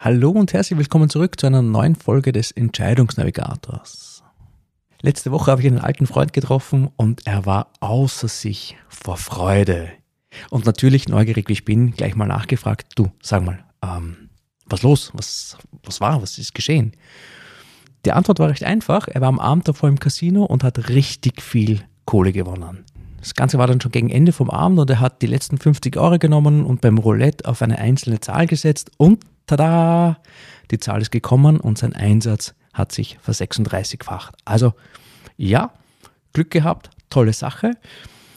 Hallo und herzlich willkommen zurück zu einer neuen Folge des Entscheidungsnavigators. Letzte Woche habe ich einen alten Freund getroffen und er war außer sich vor Freude. Und natürlich, neugierig wie ich bin, gleich mal nachgefragt, du, sag mal, ähm, was los? Was, was war? Was ist geschehen? Die Antwort war recht einfach. Er war am Abend davor im Casino und hat richtig viel Kohle gewonnen. Das Ganze war dann schon gegen Ende vom Abend und er hat die letzten 50 Euro genommen und beim Roulette auf eine einzelne Zahl gesetzt und tada, die Zahl ist gekommen und sein Einsatz hat sich versechsunddreißigfacht. Also ja, Glück gehabt, tolle Sache.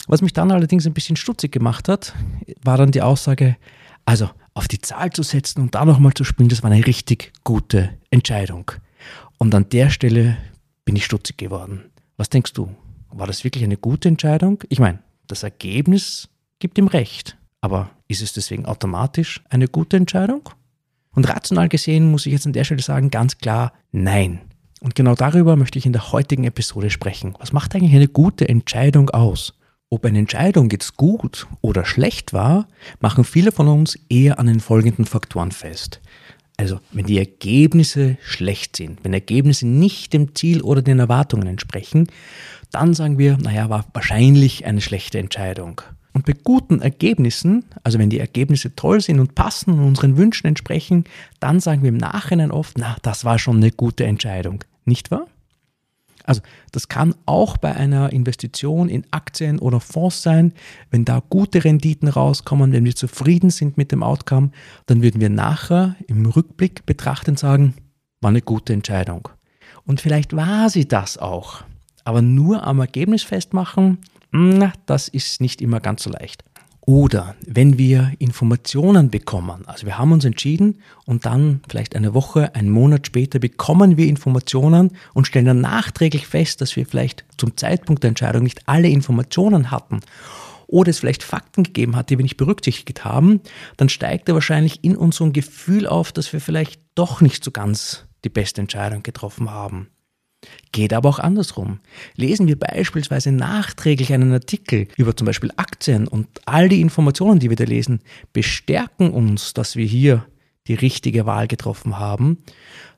Was mich dann allerdings ein bisschen stutzig gemacht hat, war dann die Aussage, also auf die Zahl zu setzen und da nochmal zu spielen, das war eine richtig gute Entscheidung. Und an der Stelle bin ich stutzig geworden. Was denkst du? War das wirklich eine gute Entscheidung? Ich meine, das Ergebnis gibt ihm recht. Aber ist es deswegen automatisch eine gute Entscheidung? Und rational gesehen muss ich jetzt an der Stelle sagen, ganz klar nein. Und genau darüber möchte ich in der heutigen Episode sprechen. Was macht eigentlich eine gute Entscheidung aus? Ob eine Entscheidung jetzt gut oder schlecht war, machen viele von uns eher an den folgenden Faktoren fest. Also, wenn die Ergebnisse schlecht sind, wenn Ergebnisse nicht dem Ziel oder den Erwartungen entsprechen, dann sagen wir, naja, war wahrscheinlich eine schlechte Entscheidung. Und bei guten Ergebnissen, also wenn die Ergebnisse toll sind und passen und unseren Wünschen entsprechen, dann sagen wir im Nachhinein oft, na, das war schon eine gute Entscheidung. Nicht wahr? Also das kann auch bei einer Investition in Aktien oder Fonds sein. Wenn da gute Renditen rauskommen, wenn wir zufrieden sind mit dem Outcome, dann würden wir nachher im Rückblick betrachten sagen, war eine gute Entscheidung. Und vielleicht war sie das auch. Aber nur am Ergebnis festmachen, na, das ist nicht immer ganz so leicht. Oder wenn wir Informationen bekommen, also wir haben uns entschieden und dann vielleicht eine Woche, einen Monat später bekommen wir Informationen und stellen dann nachträglich fest, dass wir vielleicht zum Zeitpunkt der Entscheidung nicht alle Informationen hatten oder es vielleicht Fakten gegeben hat, die wir nicht berücksichtigt haben, dann steigt da wahrscheinlich in uns so ein Gefühl auf, dass wir vielleicht doch nicht so ganz die beste Entscheidung getroffen haben. Geht aber auch andersrum. Lesen wir beispielsweise nachträglich einen Artikel über zum Beispiel Aktien und all die Informationen, die wir da lesen, bestärken uns, dass wir hier die richtige Wahl getroffen haben,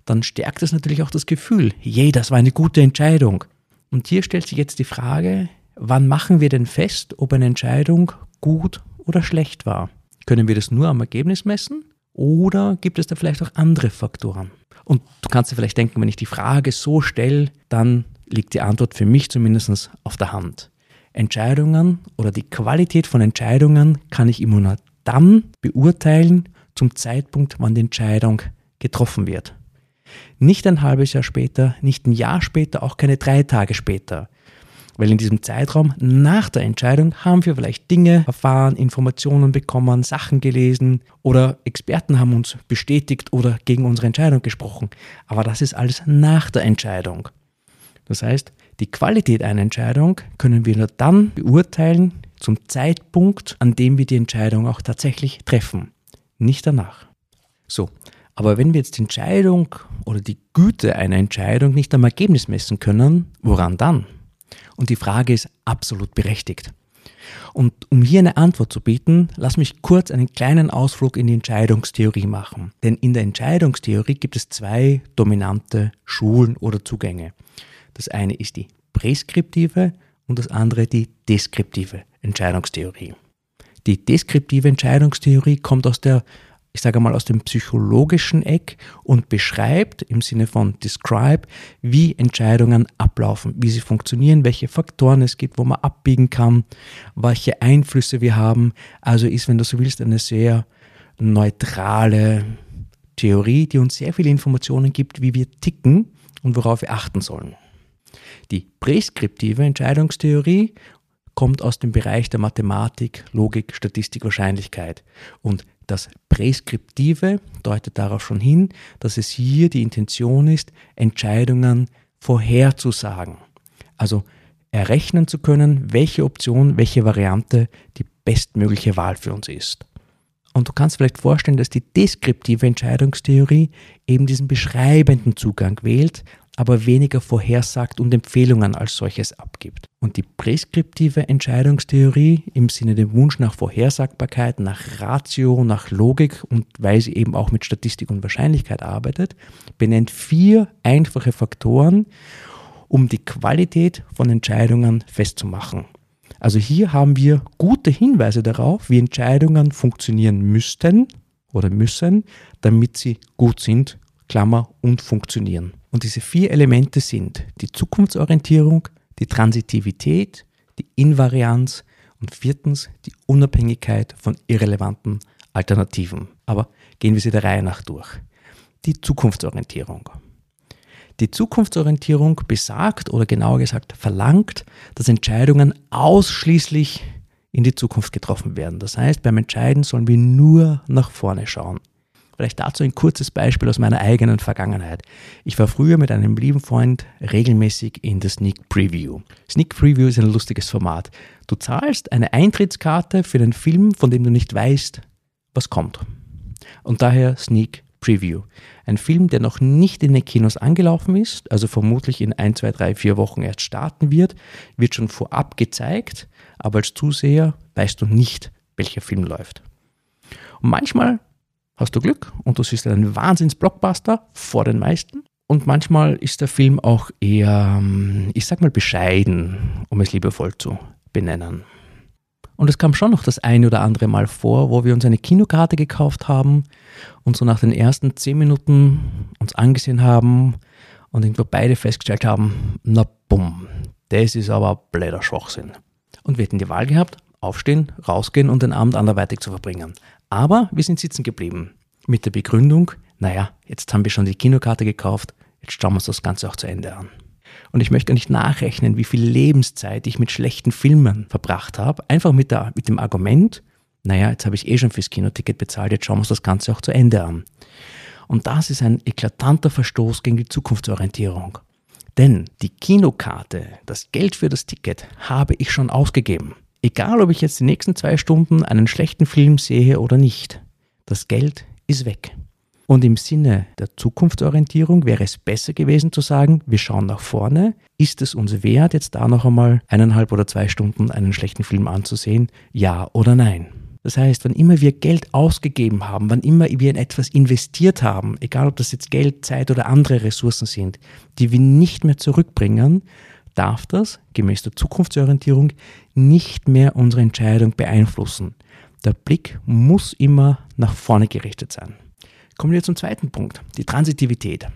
dann stärkt es natürlich auch das Gefühl, je, das war eine gute Entscheidung. Und hier stellt sich jetzt die Frage, wann machen wir denn fest, ob eine Entscheidung gut oder schlecht war? Können wir das nur am Ergebnis messen oder gibt es da vielleicht auch andere Faktoren? Und du kannst dir vielleicht denken, wenn ich die Frage so stelle, dann liegt die Antwort für mich zumindest auf der Hand. Entscheidungen oder die Qualität von Entscheidungen kann ich immer nur dann beurteilen, zum Zeitpunkt, wann die Entscheidung getroffen wird. Nicht ein halbes Jahr später, nicht ein Jahr später, auch keine drei Tage später. Weil in diesem Zeitraum nach der Entscheidung haben wir vielleicht Dinge erfahren, Informationen bekommen, Sachen gelesen oder Experten haben uns bestätigt oder gegen unsere Entscheidung gesprochen. Aber das ist alles nach der Entscheidung. Das heißt, die Qualität einer Entscheidung können wir nur dann beurteilen zum Zeitpunkt, an dem wir die Entscheidung auch tatsächlich treffen, nicht danach. So, aber wenn wir jetzt die Entscheidung oder die Güte einer Entscheidung nicht am Ergebnis messen können, woran dann? Und die Frage ist absolut berechtigt. Und um hier eine Antwort zu bieten, lass mich kurz einen kleinen Ausflug in die Entscheidungstheorie machen. Denn in der Entscheidungstheorie gibt es zwei dominante Schulen oder Zugänge. Das eine ist die präskriptive und das andere die deskriptive Entscheidungstheorie. Die deskriptive Entscheidungstheorie kommt aus der ich sage mal, aus dem psychologischen Eck und beschreibt im Sinne von describe, wie Entscheidungen ablaufen, wie sie funktionieren, welche Faktoren es gibt, wo man abbiegen kann, welche Einflüsse wir haben. Also ist, wenn du so willst, eine sehr neutrale Theorie, die uns sehr viele Informationen gibt, wie wir ticken und worauf wir achten sollen. Die präskriptive Entscheidungstheorie kommt aus dem Bereich der Mathematik, Logik, Statistik, Wahrscheinlichkeit. Und Das Präskriptive deutet darauf schon hin, dass es hier die Intention ist, Entscheidungen vorherzusagen. Also errechnen zu können, welche Option, welche Variante die bestmögliche Wahl für uns ist. Und du kannst vielleicht vorstellen, dass die deskriptive Entscheidungstheorie eben diesen beschreibenden Zugang wählt, aber weniger vorhersagt und Empfehlungen als solches abgibt. Und die präskriptive Entscheidungstheorie im Sinne dem Wunsch nach Vorhersagbarkeit, nach Ratio, nach Logik und weil sie eben auch mit Statistik und Wahrscheinlichkeit arbeitet, benennt vier einfache Faktoren, um die Qualität von Entscheidungen festzumachen. Also hier haben wir gute Hinweise darauf, wie Entscheidungen funktionieren müssten oder müssen, damit sie gut sind, Klammer, und funktionieren. Und diese vier Elemente sind die Zukunftsorientierung, die Transitivität, die Invarianz und viertens die Unabhängigkeit von irrelevanten Alternativen. Aber gehen wir sie der Reihe nach durch. Die Zukunftsorientierung. Die Zukunftsorientierung besagt oder genauer gesagt verlangt, dass Entscheidungen ausschließlich in die Zukunft getroffen werden. Das heißt, beim Entscheiden sollen wir nur nach vorne schauen. Vielleicht dazu ein kurzes Beispiel aus meiner eigenen Vergangenheit. Ich war früher mit einem lieben Freund regelmäßig in der Sneak Preview. Sneak Preview ist ein lustiges Format. Du zahlst eine Eintrittskarte für einen Film, von dem du nicht weißt, was kommt. Und daher Sneak Preview. Ein Film, der noch nicht in den Kinos angelaufen ist, also vermutlich in ein, zwei, drei, vier Wochen erst starten wird, wird schon vorab gezeigt, aber als Zuseher weißt du nicht, welcher Film läuft. Und manchmal hast du Glück und du siehst einen Wahnsinns-Blockbuster vor den meisten. Und manchmal ist der Film auch eher, ähm, ich sag mal, bescheiden, um es liebevoll zu benennen. Und es kam schon noch das eine oder andere Mal vor, wo wir uns eine Kinokarte gekauft haben und so nach den ersten zehn Minuten uns angesehen haben und irgendwo beide festgestellt haben, na bumm, das ist aber blöder Schwachsinn. Und wir hätten die Wahl gehabt, aufstehen, rausgehen und den Abend anderweitig zu verbringen. Aber wir sind sitzen geblieben. Mit der Begründung, naja, jetzt haben wir schon die Kinokarte gekauft, jetzt schauen wir uns das Ganze auch zu Ende an. Und ich möchte gar nicht nachrechnen, wie viel Lebenszeit ich mit schlechten Filmen verbracht habe. Einfach mit, der, mit dem Argument, naja, jetzt habe ich eh schon fürs Kinoticket bezahlt, jetzt schauen wir uns das Ganze auch zu Ende an. Und das ist ein eklatanter Verstoß gegen die Zukunftsorientierung. Denn die Kinokarte, das Geld für das Ticket, habe ich schon ausgegeben. Egal, ob ich jetzt die nächsten zwei Stunden einen schlechten Film sehe oder nicht. Das Geld ist weg. Und im Sinne der Zukunftsorientierung wäre es besser gewesen zu sagen, wir schauen nach vorne. Ist es uns wert, jetzt da noch einmal eineinhalb oder zwei Stunden einen schlechten Film anzusehen? Ja oder nein? Das heißt, wann immer wir Geld ausgegeben haben, wann immer wir in etwas investiert haben, egal ob das jetzt Geld, Zeit oder andere Ressourcen sind, die wir nicht mehr zurückbringen, darf das, gemäß der Zukunftsorientierung, nicht mehr unsere Entscheidung beeinflussen. Der Blick muss immer nach vorne gerichtet sein. Kommen wir zum zweiten Punkt, die Transitivität.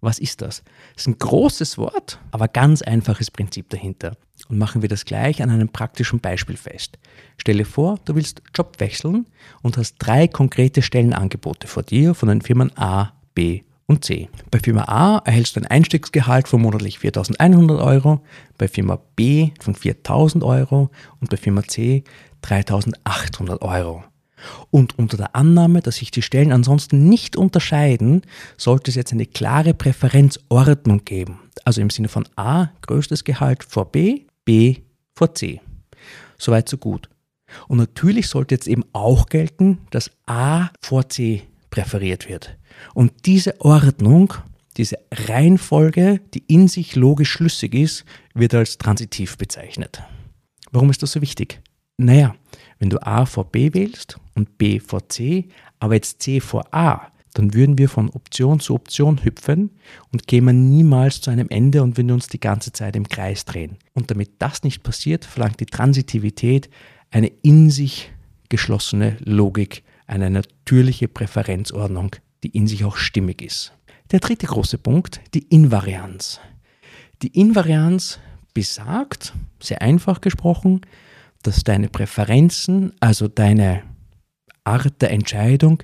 Was ist das? Das ist ein großes Wort, aber ganz einfaches Prinzip dahinter. Und machen wir das gleich an einem praktischen Beispiel fest. Stelle vor, du willst Job wechseln und hast drei konkrete Stellenangebote vor dir von den Firmen A, B und C. Bei Firma A erhältst du ein Einstiegsgehalt von monatlich 4.100 Euro, bei Firma B von 4.000 Euro und bei Firma C 3.800 Euro. Und unter der Annahme, dass sich die Stellen ansonsten nicht unterscheiden, sollte es jetzt eine klare Präferenzordnung geben. Also im Sinne von A größtes Gehalt vor B, B vor C. Soweit so gut. Und natürlich sollte jetzt eben auch gelten, dass A vor C präferiert wird. Und diese Ordnung, diese Reihenfolge, die in sich logisch schlüssig ist, wird als transitiv bezeichnet. Warum ist das so wichtig? Naja, wenn du A vor B wählst und B vor C, aber jetzt C vor A, dann würden wir von Option zu Option hüpfen und kämen niemals zu einem Ende und würden uns die ganze Zeit im Kreis drehen. Und damit das nicht passiert, verlangt die Transitivität eine in sich geschlossene Logik, eine natürliche Präferenzordnung, die in sich auch stimmig ist. Der dritte große Punkt, die Invarianz. Die Invarianz besagt, sehr einfach gesprochen, dass deine Präferenzen, also deine Art der Entscheidung,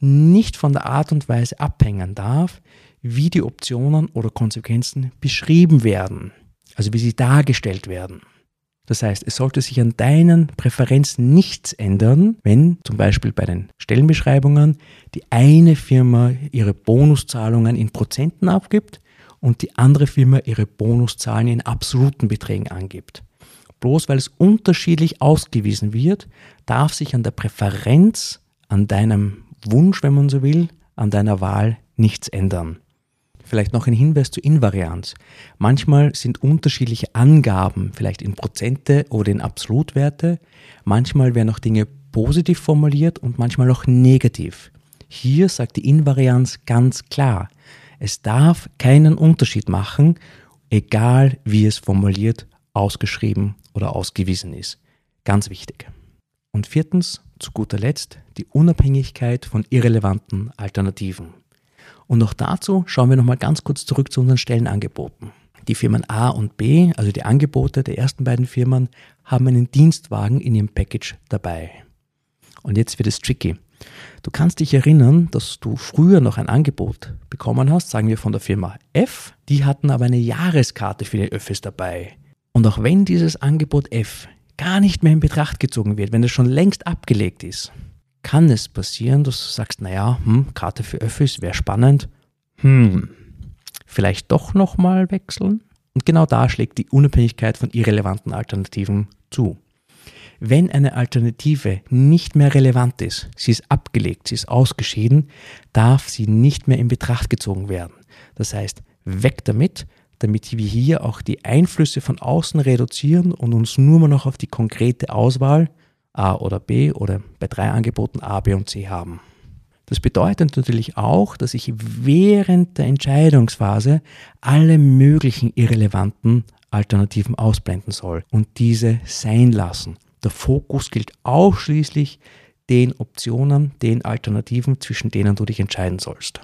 nicht von der Art und Weise abhängen darf, wie die Optionen oder Konsequenzen beschrieben werden, also wie sie dargestellt werden. Das heißt, es sollte sich an deinen Präferenzen nichts ändern, wenn zum Beispiel bei den Stellenbeschreibungen die eine Firma ihre Bonuszahlungen in Prozenten abgibt und die andere Firma ihre Bonuszahlen in absoluten Beträgen angibt. Bloß weil es unterschiedlich ausgewiesen wird, darf sich an der Präferenz, an deinem Wunsch, wenn man so will, an deiner Wahl nichts ändern. Vielleicht noch ein Hinweis zur Invarianz. Manchmal sind unterschiedliche Angaben, vielleicht in Prozente oder in Absolutwerte. Manchmal werden auch Dinge positiv formuliert und manchmal auch negativ. Hier sagt die Invarianz ganz klar, es darf keinen Unterschied machen, egal wie es formuliert, ausgeschrieben oder ausgewiesen ist. Ganz wichtig. Und viertens, zu guter Letzt, die Unabhängigkeit von irrelevanten Alternativen. Und auch dazu schauen wir nochmal ganz kurz zurück zu unseren Stellenangeboten. Die Firmen A und B, also die Angebote der ersten beiden Firmen, haben einen Dienstwagen in ihrem Package dabei. Und jetzt wird es tricky. Du kannst dich erinnern, dass du früher noch ein Angebot bekommen hast, sagen wir von der Firma F. Die hatten aber eine Jahreskarte für die Öffis dabei. Und auch wenn dieses Angebot F gar nicht mehr in Betracht gezogen wird, wenn es schon längst abgelegt ist, kann es passieren, dass du sagst, naja, hm, Karte für Öffis wäre spannend. Hm, vielleicht doch nochmal wechseln? Und genau da schlägt die Unabhängigkeit von irrelevanten Alternativen zu. Wenn eine Alternative nicht mehr relevant ist, sie ist abgelegt, sie ist ausgeschieden, darf sie nicht mehr in Betracht gezogen werden. Das heißt, weg damit, damit wir hier auch die Einflüsse von außen reduzieren und uns nur noch auf die konkrete Auswahl A oder B oder bei drei Angeboten A, B und C haben. Das bedeutet natürlich auch, dass ich während der Entscheidungsphase alle möglichen irrelevanten Alternativen ausblenden soll und diese sein lassen. Der Fokus gilt ausschließlich den Optionen, den Alternativen, zwischen denen du dich entscheiden sollst.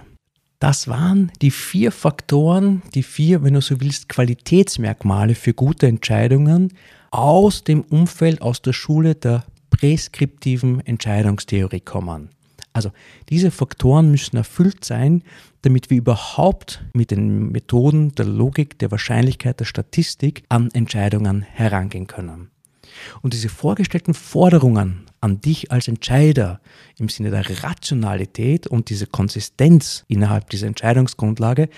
Das waren die vier Faktoren, die vier, wenn du so willst, Qualitätsmerkmale für gute Entscheidungen aus dem Umfeld, aus der Schule der präskriptiven Entscheidungstheorie kommen. Also diese Faktoren müssen erfüllt sein, damit wir überhaupt mit den Methoden der Logik, der Wahrscheinlichkeit, der Statistik an Entscheidungen herangehen können. Und diese vorgestellten Forderungen an dich als Entscheider im Sinne der Rationalität und diese Konsistenz innerhalb dieser Entscheidungsgrundlage,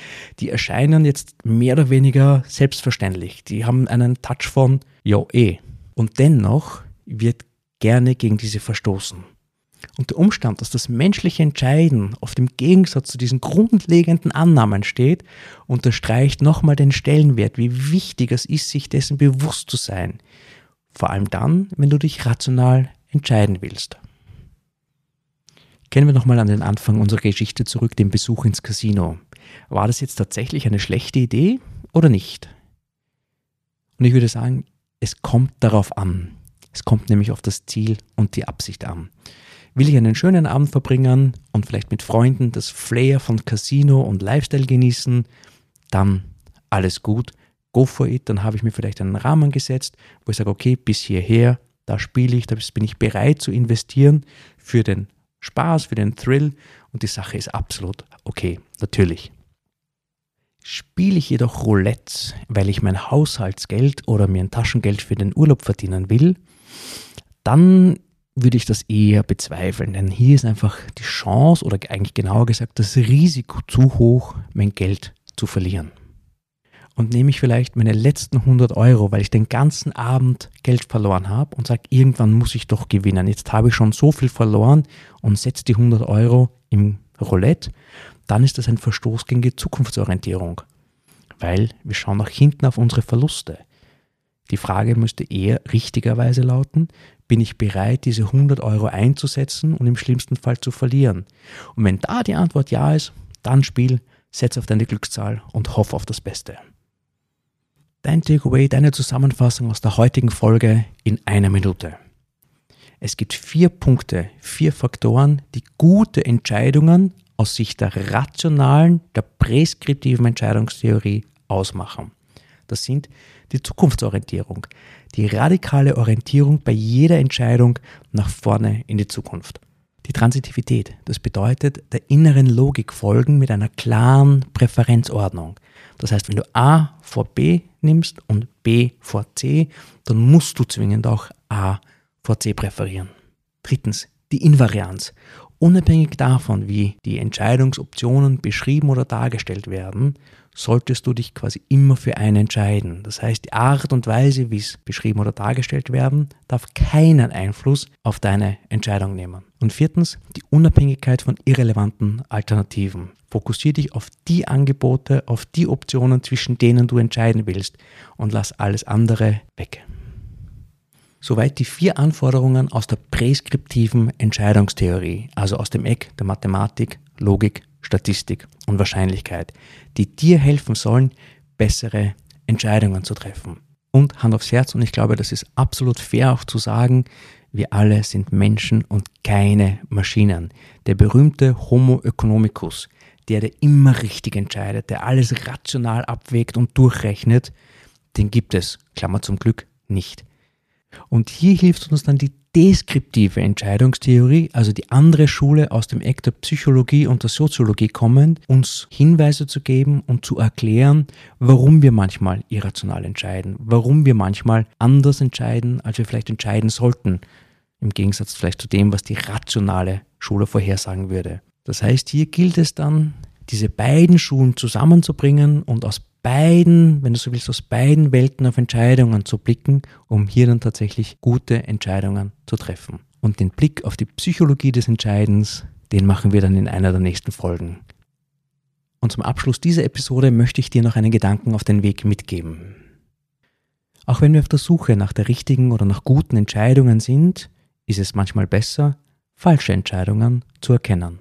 die erscheinen jetzt mehr oder weniger selbstverständlich. Die haben einen Touch von, ja eh. Und dennoch wird gerne gegen diese verstoßen. Und der Umstand, dass das menschliche Entscheiden oft im Gegensatz zu diesen grundlegenden Annahmen steht, unterstreicht nochmal den Stellenwert, wie wichtig es ist, sich dessen bewusst zu sein. Vor allem dann, wenn du dich rational entscheiden willst. Kennen wir nochmal an den Anfang unserer Geschichte zurück, den Besuch ins Casino. War das jetzt tatsächlich eine schlechte Idee oder nicht? Und ich würde sagen, es kommt darauf an. Es kommt nämlich auf das Ziel und die Absicht an. Will ich einen schönen Abend verbringen und vielleicht mit Freunden das Flair von Casino und Lifestyle genießen, dann alles gut, go for it, dann habe ich mir vielleicht einen Rahmen gesetzt, wo ich sage, okay, bis hierher, da spiele ich, da bin ich bereit zu investieren für den Spaß, für den Thrill und die Sache ist absolut okay, natürlich. Spiele ich jedoch Roulette, weil ich mein Haushaltsgeld oder mir ein Taschengeld für den Urlaub verdienen will, dann würde ich das eher bezweifeln, denn hier ist einfach die Chance oder eigentlich genauer gesagt das Risiko zu hoch, mein Geld zu verlieren. Und nehme ich vielleicht meine letzten 100 Euro, weil ich den ganzen Abend Geld verloren habe und sage, irgendwann muss ich doch gewinnen. Jetzt habe ich schon so viel verloren und setze die 100 Euro im Roulette, dann ist das ein Verstoß gegen die Zukunftsorientierung, weil wir schauen nach hinten auf unsere Verluste. Die Frage müsste eher richtigerweise lauten, bin ich bereit, diese 100 Euro einzusetzen und im schlimmsten Fall zu verlieren? Und wenn da die Antwort ja ist, dann spiel, setz auf deine Glückszahl und hoff auf das Beste. Dein Takeaway, deine Zusammenfassung aus der heutigen Folge in einer Minute. Es gibt vier Punkte, vier Faktoren, die gute Entscheidungen aus Sicht der rationalen, der präskriptiven Entscheidungstheorie ausmachen. Das sind die Zukunftsorientierung, die radikale Orientierung bei jeder Entscheidung nach vorne in die Zukunft. Die Transitivität, das bedeutet der inneren Logik folgen mit einer klaren Präferenzordnung. Das heißt, wenn du A vor B nimmst und B vor C, dann musst du zwingend auch A vor C präferieren. Drittens, die Invarianz. Unabhängig davon, wie die Entscheidungsoptionen beschrieben oder dargestellt werden, solltest du dich quasi immer für eine entscheiden. Das heißt, die Art und Weise, wie es beschrieben oder dargestellt werden, darf keinen Einfluss auf deine Entscheidung nehmen. Und viertens, die Unabhängigkeit von irrelevanten Alternativen. Fokussiere dich auf die Angebote, auf die Optionen, zwischen denen du entscheiden willst und lass alles andere weg. Soweit die vier Anforderungen aus der präskriptiven Entscheidungstheorie, also aus dem Eck der Mathematik, Logik, Statistik und Wahrscheinlichkeit, die dir helfen sollen, bessere Entscheidungen zu treffen. Und Hand aufs Herz, und ich glaube, das ist absolut fair auch zu sagen, wir alle sind Menschen und keine Maschinen. Der berühmte Homo economicus, der, der immer richtig entscheidet, der alles rational abwägt und durchrechnet, den gibt es, Klammer zum Glück, nicht. Und hier hilft uns dann die deskriptive Entscheidungstheorie, also die andere Schule aus dem Eck der Psychologie und der Soziologie kommend, uns Hinweise zu geben und zu erklären, warum wir manchmal irrational entscheiden, warum wir manchmal anders entscheiden, als wir vielleicht entscheiden sollten, im Gegensatz vielleicht zu dem, was die rationale Schule vorhersagen würde. Das heißt, hier gilt es dann, diese beiden Schulen zusammenzubringen und aus beiden, wenn du so willst, aus beiden Welten auf Entscheidungen zu blicken, um hier dann tatsächlich gute Entscheidungen zu treffen. Und den Blick auf die Psychologie des Entscheidens, den machen wir dann in einer der nächsten Folgen. Und zum Abschluss dieser Episode möchte ich dir noch einen Gedanken auf den Weg mitgeben. Auch wenn wir auf der Suche nach der richtigen oder nach guten Entscheidungen sind, ist es manchmal besser, falsche Entscheidungen zu erkennen.